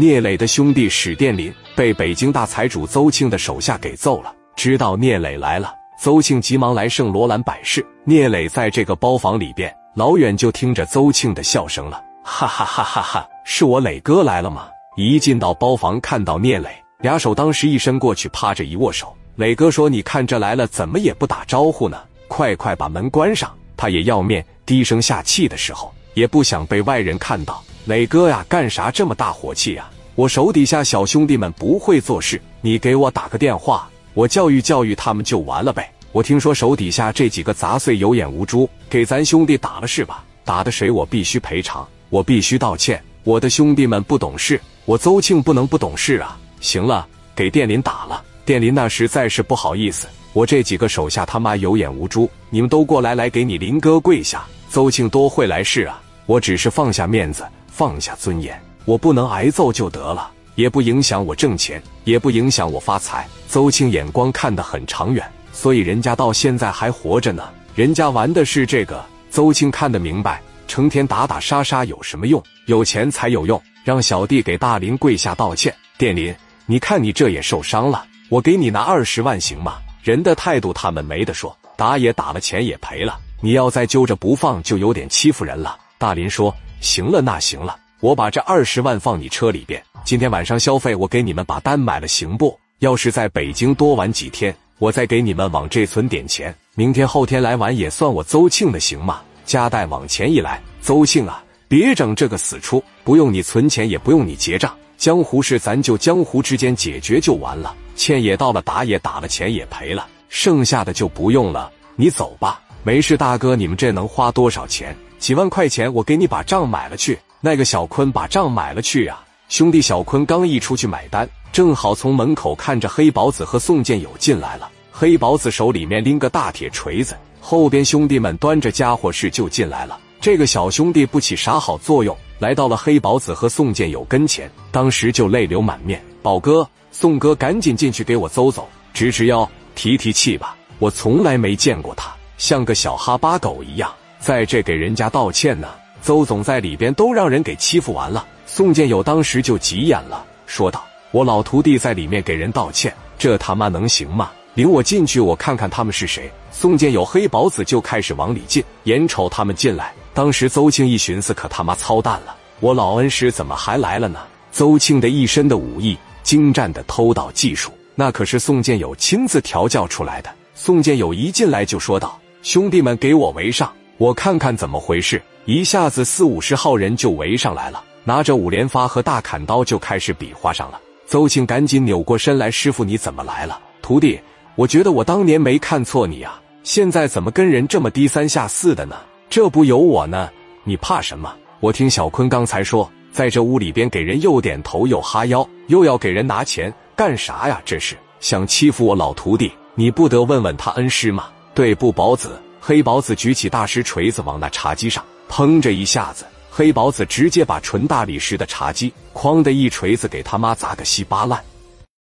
聂磊的兄弟史殿林被北京大财主邹庆的手下给揍了。知道聂磊来了，邹庆急忙来圣罗兰摆事。聂磊在这个包房里边，老远就听着邹庆的笑声了，哈哈哈哈哈！是我磊哥来了吗？一进到包房，看到聂磊，俩手当时一伸过去，趴着一握手。磊哥说：“你看这来了，怎么也不打招呼呢？快快把门关上！”他也要面，低声下气的时候，也不想被外人看到。磊哥呀，干啥这么大火气呀？我手底下小兄弟们不会做事，你给我打个电话，我教育教育他们就完了呗。我听说手底下这几个杂碎有眼无珠，给咱兄弟打了是吧？打的谁我必须赔偿，我必须道歉。我的兄弟们不懂事，我邹庆不能不懂事啊！行了，给殿林打了。殿林那实在是不好意思，我这几个手下他妈有眼无珠，你们都过来，来给你林哥跪下。邹庆多会来事啊，我只是放下面子。放下尊严，我不能挨揍就得了，也不影响我挣钱，也不影响我发财。邹庆眼光看得很长远，所以人家到现在还活着呢。人家玩的是这个，邹庆看得明白，成天打打杀杀有什么用？有钱才有用。让小弟给大林跪下道歉。殿林，你看你这也受伤了，我给你拿二十万行吗？人的态度他们没得说，打也打了，钱也赔了，你要再揪着不放，就有点欺负人了。大林说。行了，那行了，我把这二十万放你车里边。今天晚上消费，我给你们把单买了，行不？要是在北京多玩几天，我再给你们往这存点钱。明天后天来玩也算我邹庆的，行吗？加代往前一来，邹庆啊，别整这个死出，不用你存钱，也不用你结账，江湖事咱就江湖之间解决就完了。欠也到了，打也打了，钱也赔了，剩下的就不用了。你走吧，没事，大哥，你们这能花多少钱？几万块钱，我给你把账买了去。那个小坤把账买了去呀。兄弟小坤刚一出去买单，正好从门口看着黑宝子和宋建友进来了。黑宝子手里面拎个大铁锤子，后边兄弟们端着家伙事就进来了。这个小兄弟不起啥好作用，来到了黑宝子和宋建友跟前，当时就泪流满面。宝哥、宋哥，赶紧进去给我走走，直直腰，提提气吧。我从来没见过他，像个小哈巴狗一样。在这给人家道歉呢，邹总在里边都让人给欺负完了。宋建友当时就急眼了，说道：“我老徒弟在里面给人道歉，这他妈能行吗？领我进去，我看看他们是谁。”宋建友、黑宝子就开始往里进，眼瞅他们进来，当时邹庆一寻思，可他妈操蛋了，我老恩师怎么还来了呢？邹庆的一身的武艺，精湛的偷盗技术，那可是宋建友亲自调教出来的。宋建友一进来就说道：“兄弟们，给我围上！”我看看怎么回事，一下子四五十号人就围上来了，拿着五连发和大砍刀就开始比划上了。邹庆赶紧扭过身来：“师傅，你怎么来了？徒弟，我觉得我当年没看错你啊，现在怎么跟人这么低三下四的呢？这不有我呢，你怕什么？我听小坤刚才说，在这屋里边给人又点头又哈腰，又要给人拿钱，干啥呀？这是想欺负我老徒弟？你不得问问他恩师吗？对不，宝子。”黑宝子举起大石锤子往那茶几上砰这一下子，黑宝子直接把纯大理石的茶几哐的一锤子给他妈砸个稀巴烂。